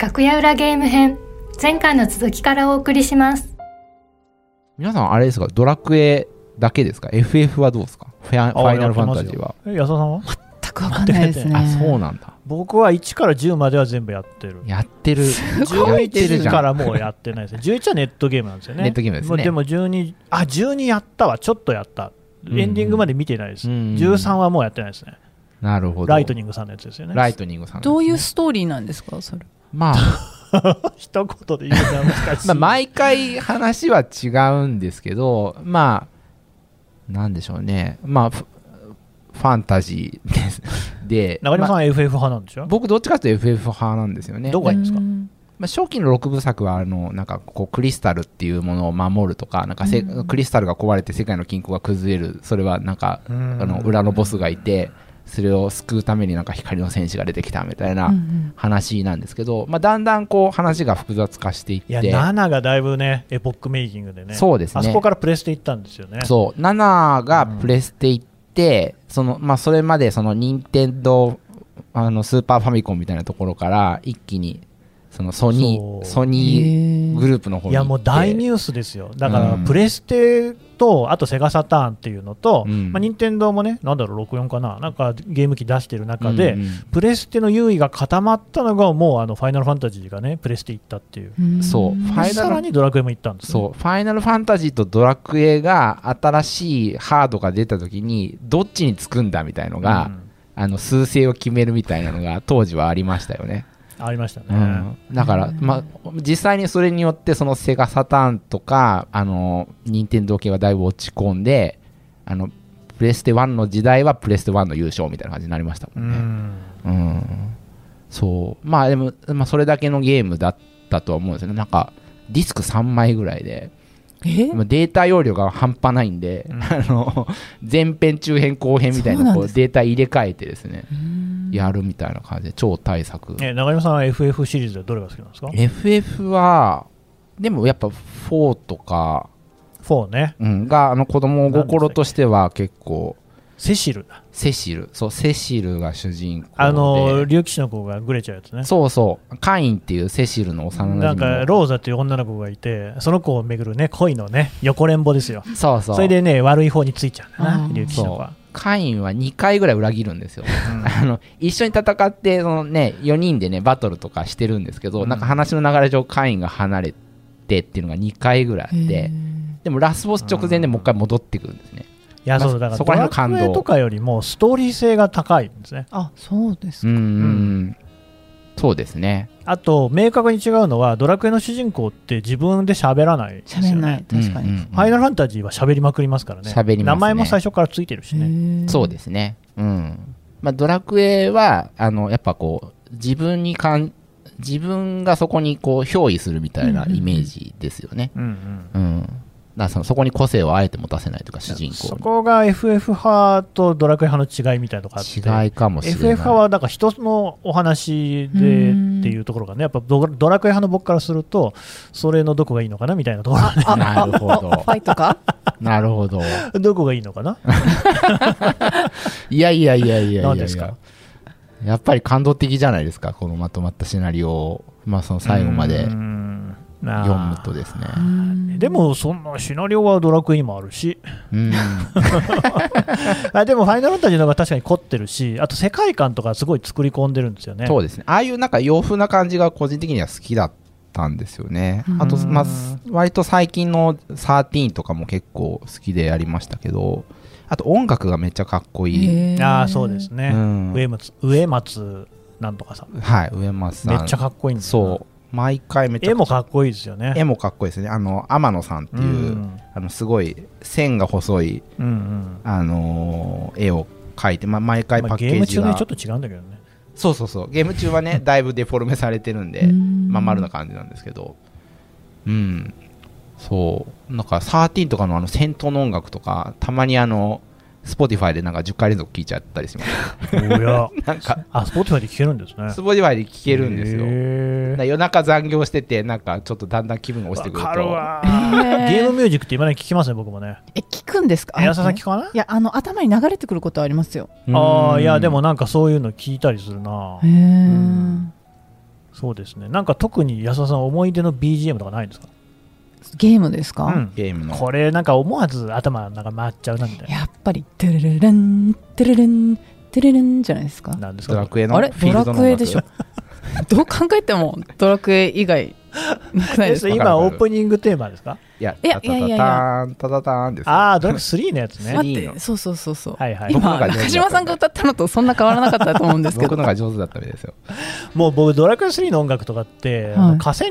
楽屋裏ゲーム編。前回の続きからお送りします。皆さんあれですか？ドラクエだけですか？FF はどうですか？ファファイナルファンタジーは。え安田さんは？全くわかんないですね。あそうなんだ。僕は1から10までは全部やってる。やってる。やってるじ11ゃん。からもうやってないですね。11はネットゲームなんですよね。ネットゲームですね。でも12あ12やったわ。ちょっとやった。エンディングまで見てないです、うん13はもうやってないですね。なるほど。ライトニングさんのやつですよね。ライトニングさんね。どういうストーリーなんですか？それまあ。一言で言うのは難しい。まあ、毎回話は違うんですけど、まあ、なんでしょうね、まあ、フファンタジーです。で、中島さんはま FF 派なんでしょ？あ僕、どっちかというと FF 派なんですよね。どこがいいんですか？うん。まあ、初期の6部作はあのなんかこうクリスタルっていうものを守るとかなんかせ、うん。クリスタルが壊れて世界の均衡が崩れる。それはなんかああの裏のボスがいてそれを救うためになんか光の戦士が出てきたみたいなうんうん。話なんですけど、まあ、だんだんこう話が複雑化していっいやて7がだいぶねエポックメイキングでね。そうですね。あそこからプレステ行ったんですよね。そう。7がプレステ行って、そのまあ、それまでその任天堂あのスーパーファミコンみたいなところから一気にそのソニーソニーグループの方にいやもう大ニュースですよ。だからうん。プレステとあとセガサターンっていうのと、うん。まあ、任天堂もねなんだろう64かな。なんかゲーム機出してる中で、うんうん。プレステの優位が固まったのがもうあのファイナルファンタジーがねプレステ行ったっていう。うん。そう。ファイナルさらにドラクエも行ったんです、ね、そう。ファイナルファンタジーとドラクエが新しいハードが出た時にどっちにつくんだみたいのが、うん。あの数勢を決めるみたいなのが当時はありましたよね。ありましたね、うん、だから、まあ、実際にそれによってそのセガサターンとかあの任天堂系はだいぶ落ち込んであのプレステ1の時代はプレステ1の優勝みたいな感じになりましたもうんね。ん。うん、そう。まあでも、まあ、それだけのゲームだったとは思うんですよね。なんかディスク3枚ぐらいでデータ容量が半端ないんで、うん。あの前編中編後編みたいなこうデータ入れ替えてですねうん。やるみたいな感じで超大作。え中島さんは FF シリーズでどれが好きなんですか？FF はでもやっぱ4とか、4ね。うん、があの子供心としては結構セシルだセシル。そうセシルが主人公で。あの竜騎士の子がグレちゃうやつね。そうそう。カインっていうセシルの幼なんか馴染のローザっていう女の子がいてその子をめぐるね恋のね横連棒ですよ。そうそう。それでね悪い方についちゃうんだなうん竜騎士の子は。カインは2回ぐらい裏切るんですよ。あの一緒に戦ってその、ね、4人で、ね、バトルとかしてるんですけど、うん。なんか話の流れ上カインが離れてっていうのが2回ぐらいあってでもラスボス直前でもう一回戻ってくるんですね、いやまあそうだからそこら辺の感動。ドラクエとかよりもストーリー性が高いんですね。あそうですうんかうん。そうですね。あと明確に違うのはドラクエの主人公って自分で喋らないですよね。喋んない。確かに、うんうん。うんファイナルファンタジーは喋りまくりますからね。喋りますね。名前も最初からついてるしね。そうですね。うん。まあ、ドラクエは、あの、やっぱこう、自分にかん、自分がそこにこう、憑依するみたいなイメージですよね。うんうん。うん。だそのそこに個性をあえて持たせないというか、主人公そこが FF 派とドラクエ派の違いみたいなとこあって。に。違いかもしれない。FF 派はだから人のお話でっていうところがねやっぱドドラクエ派の僕からするとそれのどこがいいのかなみたいなところ。あなるほど。あファイトか？なるほど。どこがいいのかな？いやいやいやいやいやいや。何ですか？やっぱり感動的じゃないですか、このまとまったシナリオを、まあ、その最後まで。うん読むとですね。うんでもそんなシナリオはドラクエにもあるしうん。あでもファイナルファンタジーの方が確かに凝ってるしあと世界観とかすごい作り込んでるんですよねそうですね。ああいうなんか洋風な感じが個人的には好きだったんですよね。あと、うんまあ、割と最近の13とかも結構好きでやりましたけど、あと音楽がめっちゃかっこいい。ああそうですね、うん上松上松なんとかさんはい、上松さん。めっちゃかっこいいんですよそう。毎回めっちゃ。絵もかっこいいですよね。絵もかっこいいですね。あの、天野さんっていう、うん。あのすごい線が細い、うんうん。あのー絵を描いて、まあ、毎回まあ、パッケゲームージが、中ねちょっと違うんだけどね。そうそうそう。ゲーム中はね だいぶデフォルメされてるんで、うん。まあ、丸な感じなんですけど。うん。そう。なんか13とかのあの戦闘の音楽とかたまにあの Spotify でなんか10回連続聴いちゃったりします。おや。なんか。あスポーティファイで聴けるんですね。Spotify で聴けるんですよ。夜中残業しててなんかちょっとだんだん気分が落ちてくると。ゲームミュージックって今ね聞きますね僕もね。え聞くんですか？安田さん聞かない？いやあの頭に流れてくることはありますよ。ああいやでもななんかそういうの聞いたりするな。へえそうですね。なんか特に安田さん思い出の BGM とかないんですか？ゲームですか、うん。ゲームの。これなんか思わず頭の中回っちゃうなみたいな。やっぱり、トゥルルルン、トゥルルン、トゥルルンじゃないですか？なんですか？ドラクエのあれ？ドラフィールドのクエでしょ？どう考えてもドラクエ以外なくないえですか？今オープニングテーマですか？いやいやいやいやいや。タタタンタタターンですよ。ああドラクエ3のやつね。待っいいの。て、そうそうそうそう。はいはい。今、中島さんが歌ったのとそんな変わらなかったと思うんですけど僕の。が上手だったみたいで。すよもう僕ドラクエ3の音楽とかって、あはいの河川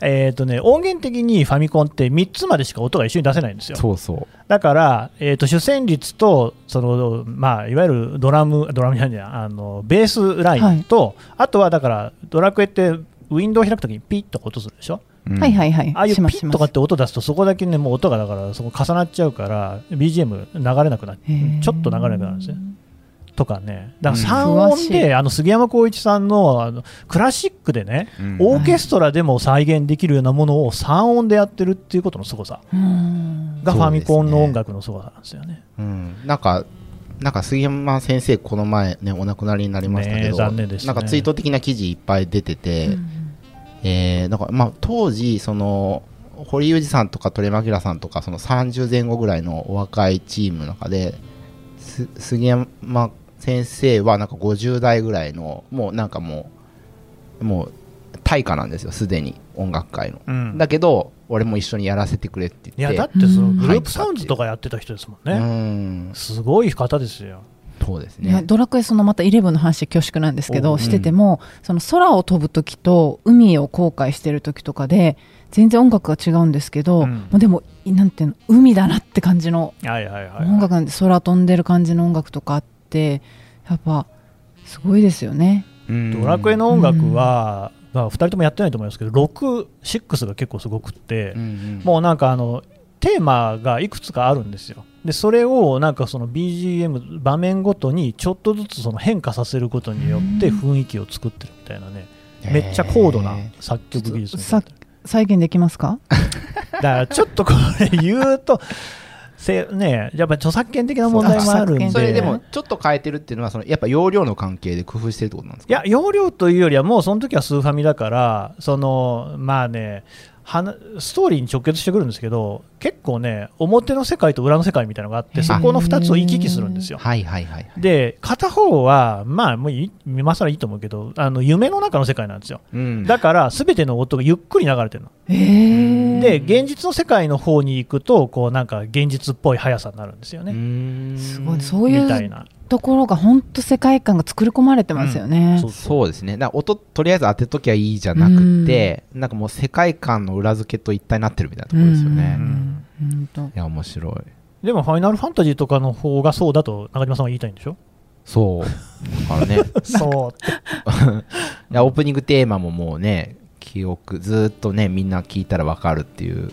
えっとね音源的にファミコンって3つまでしか音が一緒に出せないんですよ。そうそう。だから、えー、と主旋律とその、まあ、いわゆるドラム、ドラムじゃないやあのベースラインと、あとはだから、ドラクエってウィンドウを開くときにピッと音するでしょ、うん。はいはいはい。ああいうピッとかって音出すと、そこだけね、もう音がだから、そこ重なっちゃうから、BGM 流れなくなっちょっと流れなくなるんですね。とかね、だからうん。3音詳しい。で、あの杉山浩一さんのあのクラシックでね、うん。オーケストラでも再現できるようなものを3音でやってるっていうことの凄さ。うん。がファミコンの音楽の凄さなんですよね。うん、なんか、なんか杉山先生、この前ね、お亡くなりになりましたけど、残念ですね。なんかツイート的な記事いっぱい出てて、えーなんかまあ、当時、その、堀裕二さんとか鳥山さんとか、その30前後ぐらいのお若いチームの中で、す杉山先生はなんか50代ぐらいの、もうなんかもう、もう、大家なんですよ、すでに音楽界の。うんだけど、俺も一緒にやらせてくれってい言って。やだってそのうんグループサウンズとかやってた人ですもんね、うん、すごい方ですよ。そうですね。ドラクエそのまたイレブンの話で恐縮なんですけどしてても、その空を飛ぶ時と海を航海してる時とかで全然音楽が違うんですけど、うんもうでもなんていうの海だなって感じのはいはいはい、音楽なんで空飛んでる感じの音楽とかあってやっぱすごいですよね。うん。ドラクエの音楽は、まあ、2人ともやってないと思いますけど6、6が結構すごくって、うんうん。もうなんかあのテーマがいくつかあるんですよ。でそれをなんかその BGM 場面ごとにちょっとずつその変化させることによって雰囲気を作ってるみたいなね、めっちゃ高度な作曲技術みたいな。さ再現できますか？だからちょっとこれ言うとせねやっぱ著作権的な問題もあるんで。それでもちょっと変えてるっていうのはそのやっぱ容量の関係で工夫してるってことなんですか？いや容量というよりはもうその時はスーファミだからそのまあねはなストーリーに直結してくるんですけど結構ね表の世界と裏の世界みたいなのがあってそこの2つを行き来するんですよ。はいはいはいはい。で片方はまあもういい今更いいと思うけどあの夢の中の世界なんですよ。うん。だから全ての音がゆっくり流れてるの。えー、で現実の世界の方に行くとこうなんか現実っぽい速さになるんですよね。すすごい。そういうみたいなところが本当世界観が作り込まれてますよね。そうそうですね。だ音とりあえず当てときゃいいじゃなくてなんかもう世界観の裏付けと一体になってるみたいなところですよね。いや面白い。でもファイナルファンタジーとかの方がそうだと中島さんは言いたいんでしょ？そう。だからね。そう。っ ていやオープニングテーマももうね記憶ずーっとねみんな聞いたらわかるっていう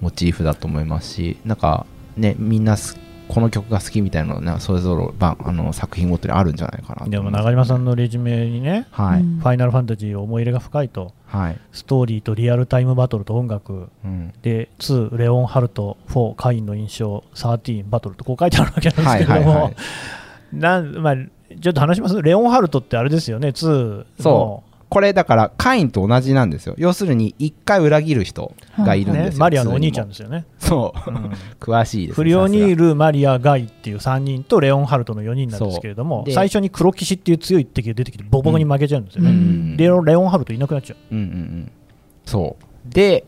モチーフだと思いますしなんかねみんなすこの曲が好きみたいなのねそれぞればあの作品ごとにあるんじゃないかなとでも中島さんのレジュメにねはい、うん。ファイナルファンタジー思い入れが深いと。はい、ストーリーとリアルタイムバトルと音楽。うん、で2レオンハルト4カインの印象13バトルとこう書いてあるわけなんですはいけれども、はいはいなんまあ、ちょっと話します。レオンハルトってあれですよね2の。そこれだからカインと同じなんですよ。要するに一回裏切る人がいるんですよ、ね。マリアのお兄ちゃんでですよね、そう、うん。詳しいですねフリオニさール、マリア、ガイっていう3人とレオンハルトの4人なんですけれども最初に黒騎士っていう強い敵が出てきてボコボコに負けちゃうんですよね、うんレオレオンハルトいなくなっちゃう。うんうんうん。そう。で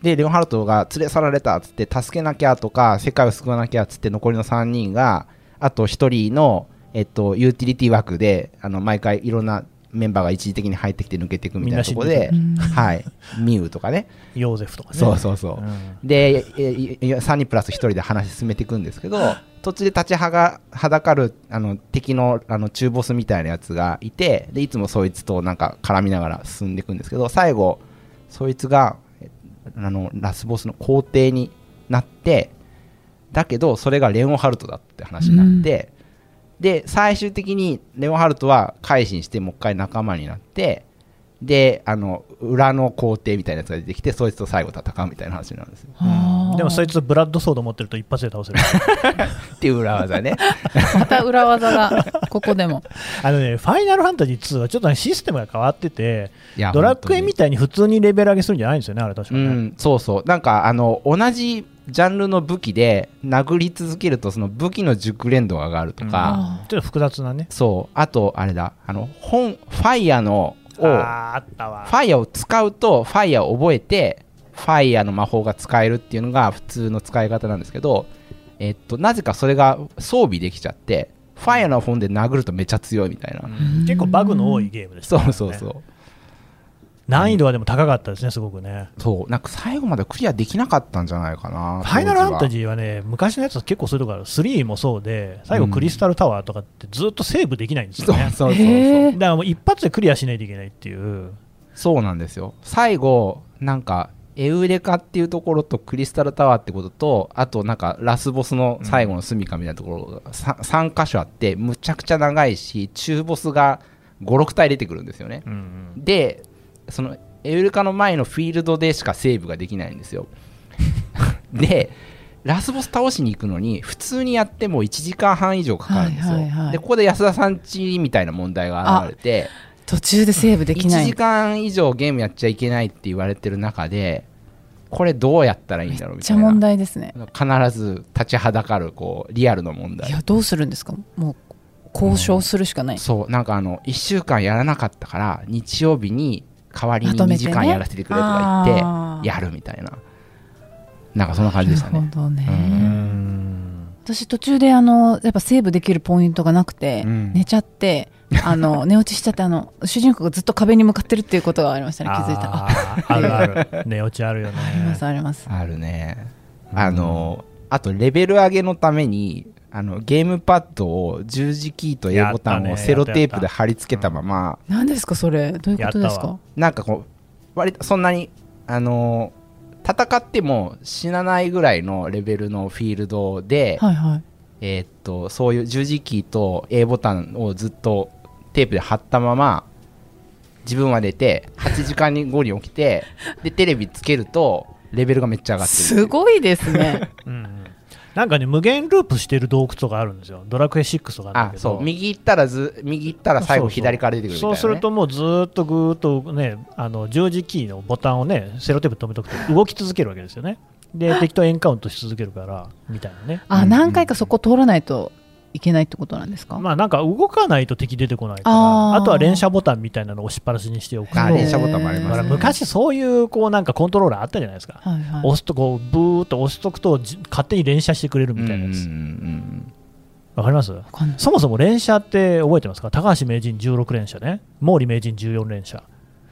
でレオンハルトが連れ去られたっつって助けなきゃとか世界を救わなきゃっつって残りの3人があと1人の、えっと、ユーティリティ枠であの毎回いろんなメンバーが一時的に入ってきて抜けていくみたいなところではい、ミウとかね。ヨーゼフとかね。そうそうそう、うん。でえいい3人プラス1人で話進めていくんですけど途中で立ちはがはだかるあの敵のあの中ボスみたいなやつがいてでいつもそいつとなんか絡みながら進んでいくんですけど最後そいつがえあのラスボスの皇帝になってだけどそれがレオンハルトだって話になって、で最終的にレオハルトは改心してもう一回仲間になってであの裏の皇帝みたいなやつが出てきてそいつと最後戦うみたいな話なんですよ。でもそいつブラッドソード持ってると一発で倒せる。っていう裏技ね。また裏技がここでも。あのねファイナルファンタジー2はちょっと、ね、システムが変わっててドラクエみたたいに普通にレベル上げするんじゃないんですよねあれ確かね、うんそうそう。なんかあの同じジャンルの武器で殴り続けるとその武器の熟練度が上がるとか、あちょっと複雑なね。そう。あとあれだ。あの本ファイヤーのをフあったわ。ァイヤーを使うとファイヤーを覚えてファイヤーの魔法が使えるっていうのが普通の使い方なんですけどえっとなぜかそれが装備できちゃってファイヤーの本で殴るとめっちゃ強いみたいな、うん。結構バグの多いゲームでしたそねうそうそう難易度はでも高かったですねすごくね。そう。なんか最後までクリアできなかったんじゃないかなファイナルファンタージーはね昔のやつは結構そういうとこある。3もそうで最後クリスタルタワーとかってずっとセーブできないんですよね。そうそうそうだからもう一発でクリアしないといけないっていう。そうなんですよ。最後なんかエウレカっていうところとクリスタルタワーってこととあとなんかラスボスの最後の住みかみたいなところが 3, 箇所あってむちゃくちゃ長いし中ボスが56体出てくるんですよね。うんうん。でそのエウレカの前のフィールドでしかセーブができないんですよ。でラスボス倒しに行くのに普通にやっても1時間半以上かかるんですよ、はいはいはい。でここで安田さんちみたいな問題が現れて途中でセーブできな1い時間以上ゲームやっちゃいけないって言われてる中でこれどうやったらいいんだろうめっちゃ問みたいな題ですね。必ず立ちはだかるこうリアルの問題。いやどうするんですか？もう交渉するしかない、そうなんかあの1週間やらなかったから日曜日に代わりに2まとめてね。時間やらせてくれとか言ってやるみたいな。なんかそんな感じでしたね。なるほどね、うん。私途中であのやっぱセーブできるポイントがなくて、うん。寝ちゃってあの 寝落ちしちゃってあの主人公がずっと壁に向かってるっていうことがありましたね気づいた。ああるある。寝落ちあるよね。ありますあります。あるねあのあとレベル上げのためにあのゲームパッドを十字キーと A ボタンをセロテープで貼り付けたまま。何ですかそれ？どういうことですかなんかこう割とそんなにあの戦っても死なないぐらいのレベルのフィールドで、はいはい。えーっとそういう十字キーと A ボタンをずっとテープで貼ったまま自分は寝て8時間後に起きてでテレビつけるとレベルがめっちゃ上がってるすごいですね。うんうんなんかね無限ループしてる洞窟とかあるんですよ。ドラクエ6とかなんだあけど。そう。右行ったらず右行ったら最後左から出てくるみたいな、ね、そうするともうずーっとぐーっとねあの十字キーのボタンをねセロテープで止めとくと動き続けるわけですよね。で敵とエンカウントし続けるからみたいなね。あ、うん何回かそこ通らないといけないってことなんですか、まあなんか動かないと敵出てこないからあとは連射ボタンみたいなのを押しっぱなしにしておくとあ連射ボタンもありだからますね昔そういうこうなんかコントローラーあったじゃないですか、はいはい。押すとこうブーっと押しとくとじ勝手に連射してくれるみたいなやつ。うんうんうんわかります？そもそも連射って覚えてますか？高橋名人16連射ね。毛利名人14連射。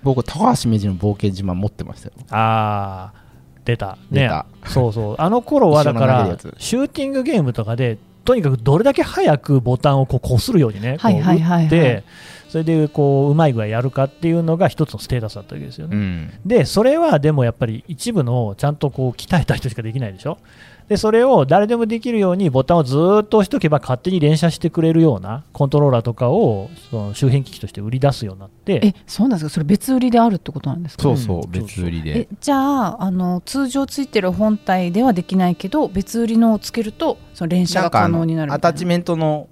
僕高橋名人の冒険島持ってましたよ。ああ出た。ね。出た。そうそう。あの頃はだから シューティングゲームとかでとにかくどれだけ早くボタンをこうこするようにねこう打ってそれでこううまい具合やるかっていうのが一つのステータスだったわけですよね、うん。でそれはでもやっぱり一部のちゃんとこう鍛えた人しかできないでしょ？でそれを誰でもできるようにボタンをずーっと押しとけば勝手に連射してくれるようなコントローラーとかをその周辺機器として売り出すようになって。えそうなんですか？それ別売りであるってことなんですか？そうそう、うん。別売りえでじゃああの通常ついてる本体ではできないけど別売りのをつけるとその連射が可能になるアタッチメントの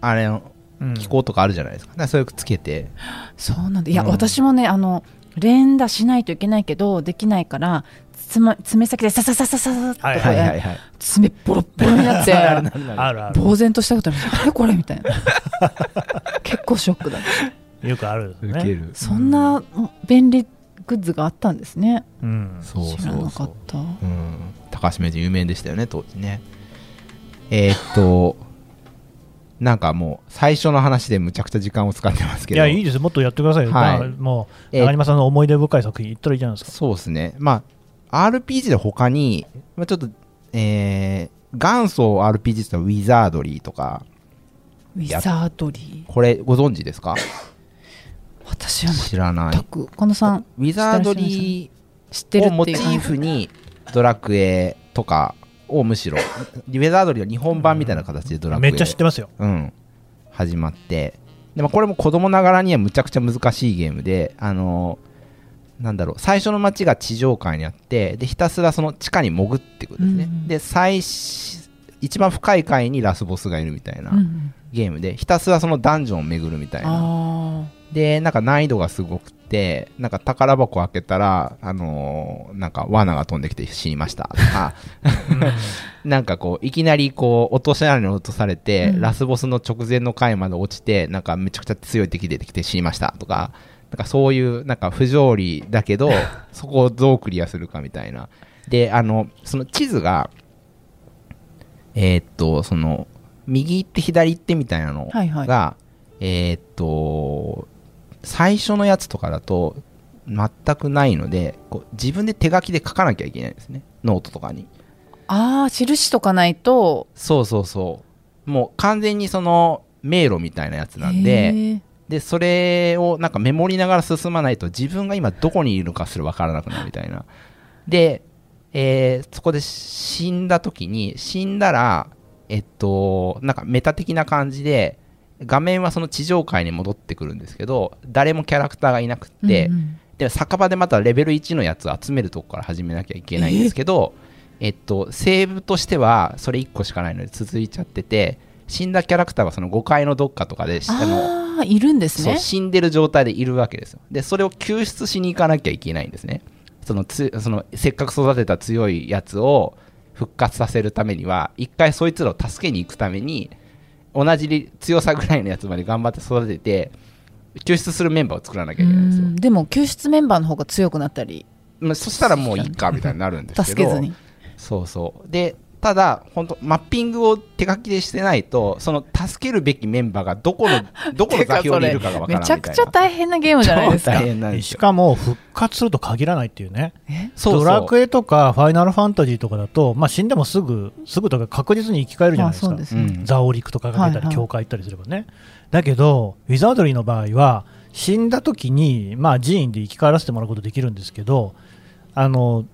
あれのうん。機構とかあるじゃないですか,、だからそれつけて。そうなんだ。いや、うん。私もねあの連打しないといけないけどできないからつま爪先でささささささっとはいこうはいや爪ボロッボロになって。あるある呆然としたことある。あれ？これ？みたいな。結構ショックだったよくあるね。受ける。そんな便利グッズがあったんですね。うん。知らなかそうった。うん、高橋名人有名でしたよね当時ね。えーっとなんかもう最初の話でむちゃくちゃ時間を使ってますけど。いやいいです。よもっとやってくださいよ、はい。まあもうえー長嶋さんの思い出深い作品言ったらいいじゃないですか。そうですね。まあ RPG で他に、まあ、ちょっとえー元祖 RPG って言ったらウィザードリーとか。ウィザードリーこれご存知ですか？私は知らない。全く近野さんウィザードリ知ってるーをモチーっていう感じフにドラクエとかをむしろウェザードリーは日本版みたいな形でドラクエめっちゃ知ってますよ。うん、始まって。でもこれも子供ながらにはむちゃくちゃ難しいゲームであのなんだろう最初の街が地上界にあってでひたすらその地下に潜っていくんですね、うんで最し一番深い階にラスボスがいるみたいなうんゲームでひたすらそのダンジョンを巡るみたいな。あでなんか難易度がすごくてなんか宝箱開けたらあのーなんか罠が飛んできて死にました。とか。なんかこういきなりこう落とし穴に落とされて、うん。ラスボスの直前の回まで落ちてなんかめちゃくちゃ強い敵出てきて死にました。とかなんかそういうなんか不条理だけど そこをどうクリアするかみたいな。であのその地図がえーっとその右行って左行ってみたいなのが、はいはい。えーっと最初のやつとかだと全くないのでこう自分で手書きで書かなきゃいけないんですね。ノートとかに。ああ印とかないと。そうそうそう。もう完全にその迷路みたいなやつなんへでーでそれをなんかメモりながら進まないと自分が今どこにいるのかすら分からなくなるみたいな。で、えーそこで死んだ時に死んだらえっとなんかメタ的な感じで画面はその地上界に戻ってくるんですけど誰もキャラクターがいなくって、うんうん。で酒場でまたレベル1のやつを集めるとこから始めなきゃいけないんですけど、えっと、セーブとしてはそれ1個しかないので続いちゃってて死んだキャラクターがその5階のどっかとかであのいるんですね。死んでる状態でいるわけですよ。でそれを救出しに行かなきゃいけないんですね。そのつそのせっかく育てた強いやつを復活させるためには一回そいつらを助けに行くために同じ強さぐらいのやつまで頑張って育てて救出するメンバーを作らなきゃいけないんですよ。うんでも救出メンバーの方が強くなったりまあ、そしたらもういいかみたいになるんですけど助けずに。そうそう。でただ本当マッピングを手書きでしてないとその助けるべきメンバーがどこの どこの座標にいるかがわからないみたいな。めちゃくちゃ大変なゲームじゃないですか。超大変なんですよしかも復活すると限らないっていうね。そうそう。ドラクエとかファイナルファンタジーとかだと、まあ、死んでもすぐすぐとか確実に生き返るじゃないですか。まあそうですね。うん。ザオリクとかが出たり、はいはい。教会行ったりすればね。だけど、ウィザードリーの場合は、死んだ時に、まあ、寺院で生き返らせてもらうことできるんですけど、あの、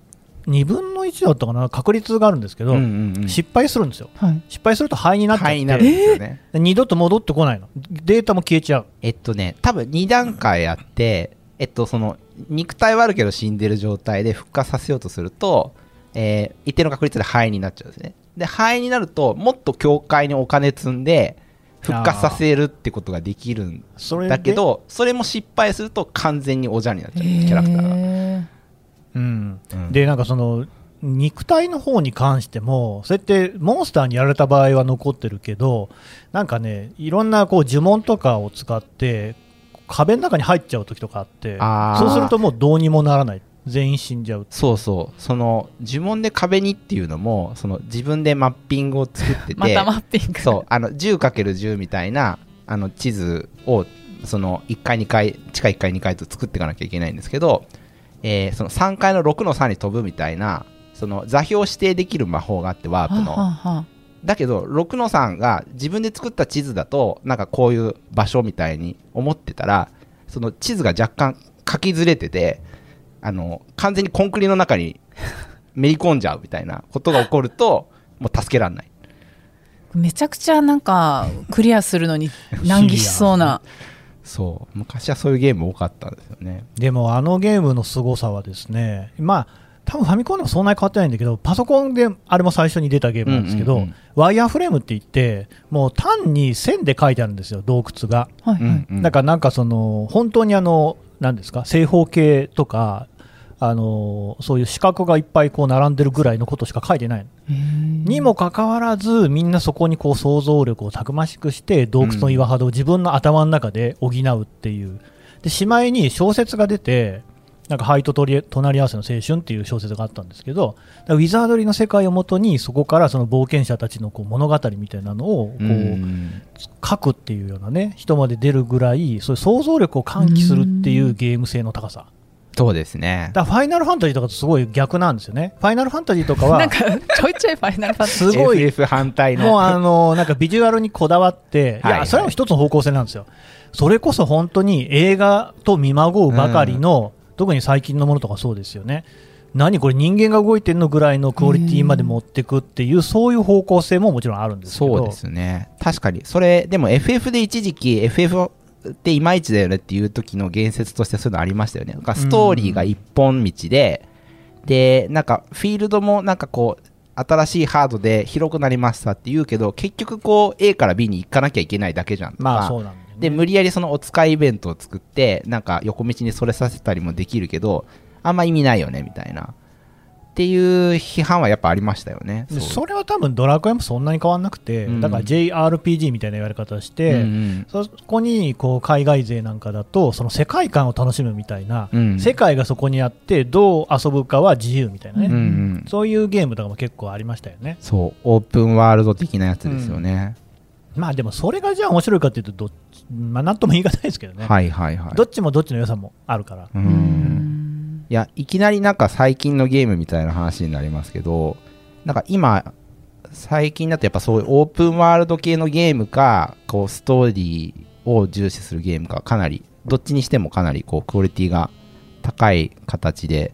2分の1だったかな、確率があるんですけど、うんうんうん。失敗するんですよ。はい。失敗すると灰になっちゃって、灰になるんですよね、で二度と戻ってこないの。データも消えちゃう。えっとね多分2段階あってえっとその肉体はあるけど死んでる状態で復活させようとすると、えー一定の確率で灰になっちゃうんですね。で灰になるともっと教会にお金積んで復活させるってことができるんそれでだけ、どそれも失敗すると完全におじゃになっちゃうキャラクターが、へうん。うんで、なんかその、肉体の方に関しても、そうやってモンスターにやられた場合は残ってるけど、なんかね、いろんなこう呪文とかを使って、壁の中に入っちゃう時とかあって、そうするともうどうにもならない。全員死んじゃう。そうそうその呪文で壁にっていうのもその自分でマッピングを作ってて またマッピングそうあの 10×10 みたいなあの地図をその1階2階地下1階2階と作っていかなきゃいけないんですけど、えーその3階の6の3に飛ぶみたいなその座標を指定できる魔法があってワープの。はははだけど6の3が自分で作った地図だとなんかこういう場所みたいに思ってたらその地図が若干書きずれててあの完全にコンクリの中にめり込んじゃうみたいな ことが起こるともう助けられない。めちゃくちゃなんかクリアするのに難儀しそうなそう。昔はそういうゲーム多かったんですよね。でもあのゲームの凄さはですね、まあ、多分ファミコンでもそんなに変わってないんだけど、パソコンであれも最初に出たゲームなんですけど、うんうんうん。ワイヤーフレームって言って、もう単に線で書いてあるんですよ、洞窟が。はいはい、だからなんかその、本当にあの、なんですか、正方形とか、あのそういう四角がいっぱいこう並んでるぐらいのことしか書いてないにもかかわらず、みんなそこにこう想像力をたくましくして、洞窟の岩肌を自分の頭の中で補うっていう。で、しまいに小説が出て、なんか、灰と隣り合わせの青春っていう小説があったんですけど、ウィザードリーの世界をもとに、そこからその冒険者たちのこう物語みたいなのをこう、うん。書くっていうようなね、人まで出るぐらい、そういう想像力を喚起するっていうゲーム性の高さ。そうですねだからファイナルファンタジーとかとすごい逆なんですよね。ファイナルファンタジーとかは なん、かちょいちょいファイナルファンタジーすごい FF 反対のもうあのなんかビジュアルにこだわって、いはいはいや、それも一つの方向性なんですよ。それこそ本当に映画と見まごうばかりの、特に最近のものとかそうですよね。何これ人間が動いてるのぐらいのクオリティまで持ってくっていう、そういう方向性ももちろんあるんですけどそうですね。確かに。それ、でも FF で一時期 FF っていまいちだよねっていう時の言説としてそういうのありましたよね。なんかストーリーが一本道で、で、なんかフィールドもなんかこう、新しいハードで広くなりましたって言うけど、結局こう A から B に行かなきゃいけないだけじゃんとか。まあそうなんだよねで、無理やりそのお使いイベントを作って、なんか横道にそれさせたりもできるけど、あんま意味ないよね、みたいな。っていう批判はやっぱありましたよね。でそれは多分ドラクエもそんなに変わんなくて、うん。だから JRPG みたいな言われ方をして、うんうんそこにこう海外勢なんかだとその世界観を楽しむみたいな、うん。世界がそこにあってどう遊ぶかは自由みたいなね、うんうん。そういうゲームとかも結構ありましたよね。そう、オープンワールド的なやつですよね。まあでもそれがじゃあ面白いかっていうとどっちまあなんとも言い難いですけどね、はいはいはい。どっちもどっちの良さもあるから、う。うんんいや、いきなりなんか最近のゲームみたいな話になりますけど、なんか今、最近だとやっぱそういうオープンワールド系のゲームか、こうストーリーを重視するゲームか、かなり、どっちにしてもかなりこうクオリティが高い形で、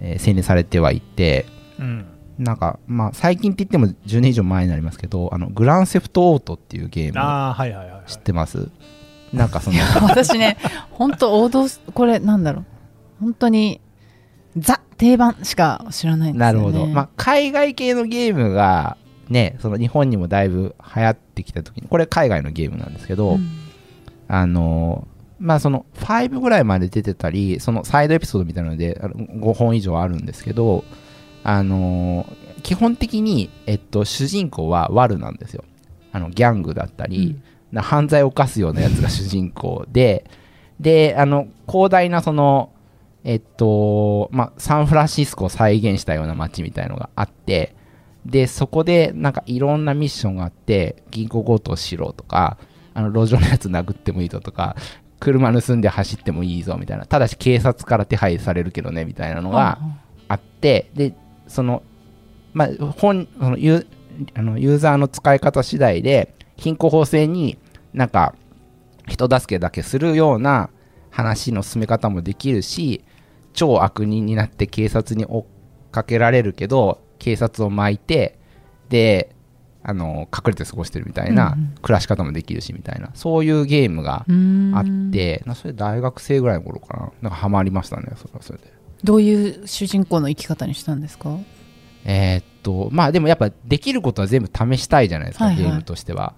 えー洗練されてはいて、うんなんか、まあ最近って言っても10年以上前になりますけど、あの、グランセフトオートっていうゲームああはいはいはい、はい知ってます？なんかその、私ね、本当王道、これなんだろう？本当に、ザ、定番しか知らないんですよね。なるほど。まあ、海外系のゲームが、ね、その日本にもだいぶ流行ってきた時に、これ海外のゲームなんですけど、うんあのーまあその5ぐらいまで出てたり、そのサイドエピソードみたいなのであの5本以上あるんですけど、あのー基本的に、えっと、主人公はワルなんですよ。あの、ギャングだったり、な犯罪を犯すようなやつが主人公で、で、あの、広大なその、えっと、まあ、サンフランシスコを再現したような街みたいのがあって、で、そこでなんかいろんなミッションがあって、銀行強盗しろとか、あの、路上のやつ殴ってもいいぞとか、車盗んで走ってもいいぞみたいな、ただし警察から手配されるけどねみたいなのがあって、で、その、まあ、本、そのユーあのユーザーの使い方次第で、貧困法制になんか、人助けだけするような話の進め方もできるし、超悪人になって警察に追っかけられるけど、警察を巻いて、で、あの、隠れて過ごしてるみたいな暮らし方もできるしみたいな、そういうゲームがうんあって、なそれ大学生ぐらいの頃かな。なんかハマりましたね、それはそれで。どういう主人公の生き方にしたんですか？えーっと、まあでもやっぱできることは全部試したいじゃないですか、はいはいゲームとしては。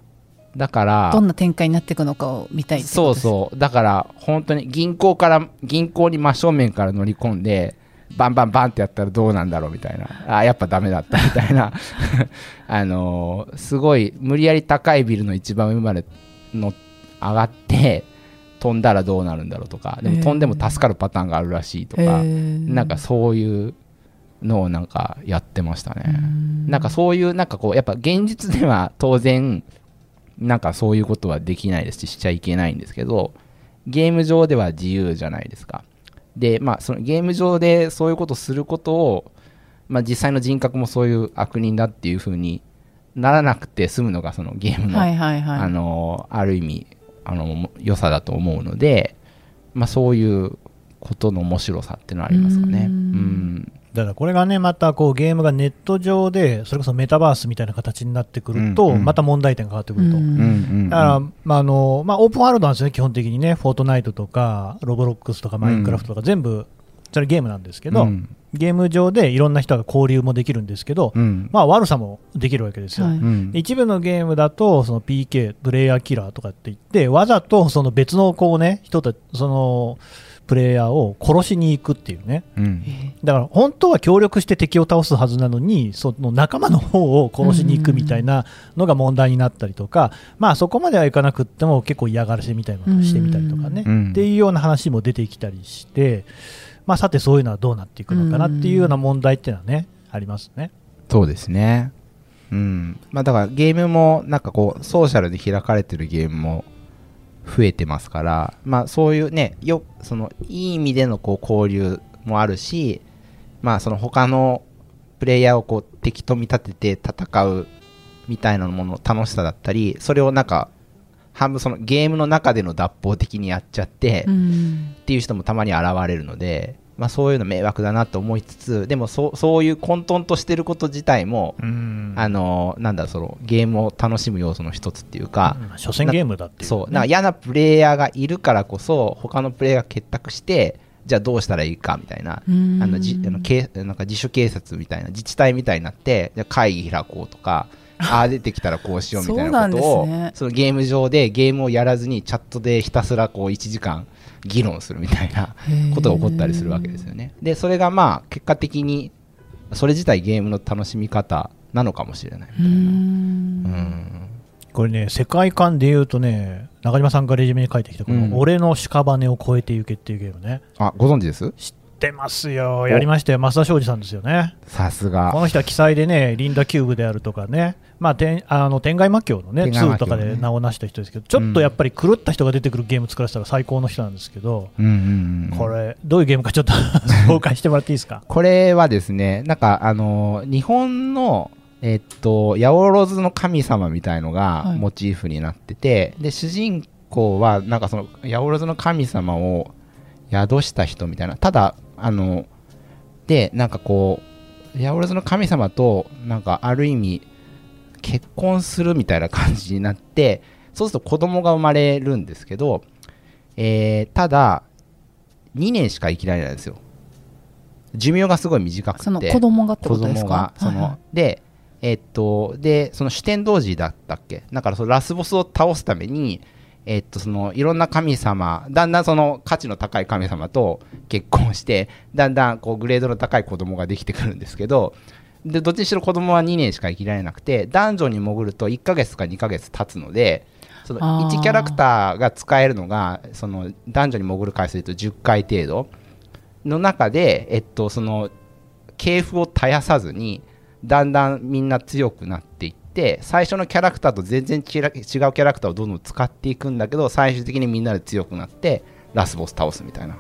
だから、どんな展開になっていくのかを見たいそうそう。だから、本当に銀行から、銀行に真正面から乗り込んで、バンバンバンってやったらどうなんだろうみたいな。あ、やっぱダメだったみたいな。あのーすごい、無理やり高いビルの一番上までの上がって、飛んだらどうなるんだろうとか、でも飛んでも助かるパターンがあるらしいとか、へーなんかそういうのをなんかやってましたね。なんかそういう、なんかこう、やっぱ現実では当然、なんかそういうことはできないですし、しちゃいけないんですけど、ゲーム上では自由じゃないですか。で、まあ、そのゲーム上でそういうことすることを、まあ、実際の人格もそういう悪人だっていう風にならなくて済むのがそのゲームの、はいはいはい。あのある意味あの良さだと思うので、まあ、そういうことの面白さっていうのはありますかね。ううんんだからこれがね、またこうゲームがネット上で、それこそメタバースみたいな形になってくると、うんうん。また問題点が変わってくると。うんうんうん。だから、まああのまあ、オープンワールドなんですよね、基本的にね、フォートナイトとか、ロボロックスとか、マインクラフトとか、全部、それゲームなんですけど、うん。ゲーム上でいろんな人が交流もできるんですけど、うん。まあ、悪さもできるわけですよ。一部のゲームだと、その PK、プレイヤーキラーとかって言って、わざとその別のこうね、人たその、プレイヤーを殺しに行くっていうね。うんだから本当は協力して敵を倒すはずなのに、その仲間の方を殺しに行くみたいなのが問題になったりとか、まあそこまではいかなくっても結構嫌がらせみたいなのをしてみたりとかね、うんっていうような話も出てきたりして、まあさてそういうのはどうなっていくのかなっていうような問題っていうのはね、ありますね。そうですね。うん。まあだからゲームもなんかこうソーシャルで開かれてるゲームも増えてますから、まあそういうね、よ、そのいい意味でのこう交流もあるし、まあその他のプレイヤーをこう敵と見立てて戦うみたいなものの楽しさだったり、それをなんか半分そのゲームの中での脱法的にやっちゃって、うん。っていう人もたまに現れるので、まあ、そういうの迷惑だなと思いつつでもそうそういう混沌としてること自体も、うん。あのなんだそのゲームを楽しむ要素の一つっていうか、うん。所詮ゲームだっていう、そう。なんか嫌なプレイヤーがいるからこそ他のプレイヤーが結託してじゃあどうしたらいいかみたいなあのじあの警なんか自主警察みたいな自治体みたいになってじゃあ会議開こうとか ああ出てきたらこうしようみたいなことをね。そのゲーム上でゲームをやらずにチャットでひたすらこう1時間議論するみたいなことが起こったりするわけですよね。でそれがまあ結果的にそれ自体ゲームの楽しみ方なのかもしれないみたいな。うん。これね世界観で言うとね中島さんがレジュメに書いてきたこのうん「俺の屍を越えてゆけ」っていうゲームね、あご存知です？知ってますよ。やりましたよ。増田昌司さんですよね。さすが。この人は記載でね、リンダキューブであるとかね、まあ、天あの天外魔境のね、天外魔2とかで名を成した人ですけど、ちょっとやっぱり狂った人が出てくるゲーム作らせたら最高の人なんですけど、これ、どういうゲームかちょっと 紹介してもらっていいですか？これはですね、なんかあの日本の、えっと、八百万の神様みたいのがはい。モチーフになってて、で主人公はなんかその八百万の神様を宿した人みたいな、ただ、あので、なんかこう、八百万の神様と、なんかある意味、結婚するみたいな感じになって、そうすると子供が生まれるんですけど、えーただ、2年しか生きられないんですよ。寿命がすごい短くて。その子供がって子ことですか？供がその、はいはいでえっとでその主天童子だったっけ？だからそのラスボスを倒すためにえっとそのいろんな神様だんだんその価値の高い神様と結婚してだんだんこうグレードの高い子供ができてくるんですけどでどっちにしろ子供は2年しか生きられなくてダンジョンに潜ると1ヶ月か2ヶ月経つのでそのあー。1キャラクターが使えるのがそのダンジョンに潜る回数で言うと10回程度の中で、えっと、その系譜を絶やさずにだんだんみんな強くなっていって最初のキャラクターと全然違うキャラクターをどんどん使っていくんだけど最終的にみんなで強くなってラスボス倒すみたいな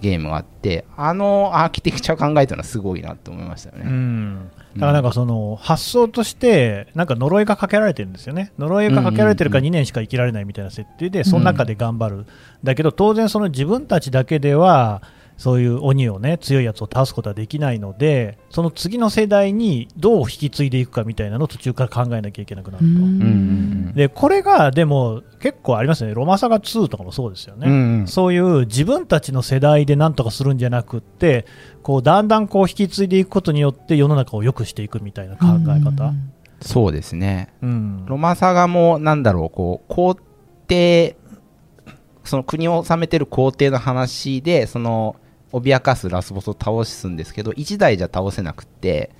ゲームがあってあのアーキテクチャ考えたのはすごいなと思いましたようね。ん。だからなんかその発想としてなんか呪いがかけられてるんですよね。呪いがかけられてるからうんうん2年しか生きられないみたいな設定でその中で頑張る、だけど当然その自分たちだけではそういう鬼をね強いやつを倒すことはできないのでその次の世代にどう引き継いでいくかみたいなのを途中から考えなきゃいけなくなると。うん。うんでこれがでも結構ありますよね。ロマサガ2とかもそうですよね、うんうん。そういう自分たちの世代で何とかするんじゃなくってこうだんだんこう引き継いでいくことによって世の中を良くしていくみたいな考え方、そうですね。うん。ロマサガもなんだろうこう皇帝その国を治めてる皇帝の話でその脅かすラスボスを倒すんですけど1台じゃ倒せなくって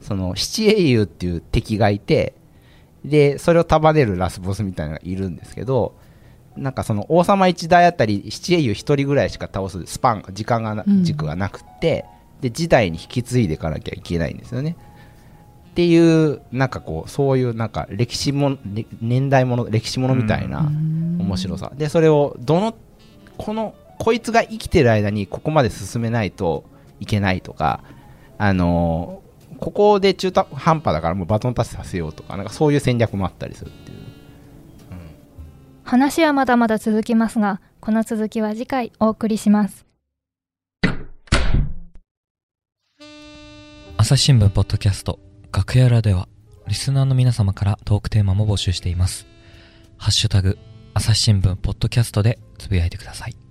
その七英雄っていう敵がいてでそれを束ねるラスボスみたいなのがいるんですけどなんかその王様1台あたり七英雄1人ぐらいしか倒すスパン時間がなうん軸がなくって、で時代に引き継いでいかなきゃいけないんですよね。っていうなんかこうそういうなんか歴史もれ年代もの歴史ものみたいな面白さ、でそれをどのこのこいつが生きてる間にここまで進めないといけないとかあのーここで中途半端だからもうバトンタッチさせようとかなんかそういう戦略もあったりするっていう話はまだまだ続きますがこの続きは次回お送りします朝日新聞ポッドキャスト楽屋裏ではリスナーの皆様からトークテーマも募集しています。ハッシュタグ朝日新聞ポッドキャストでつぶやいてください。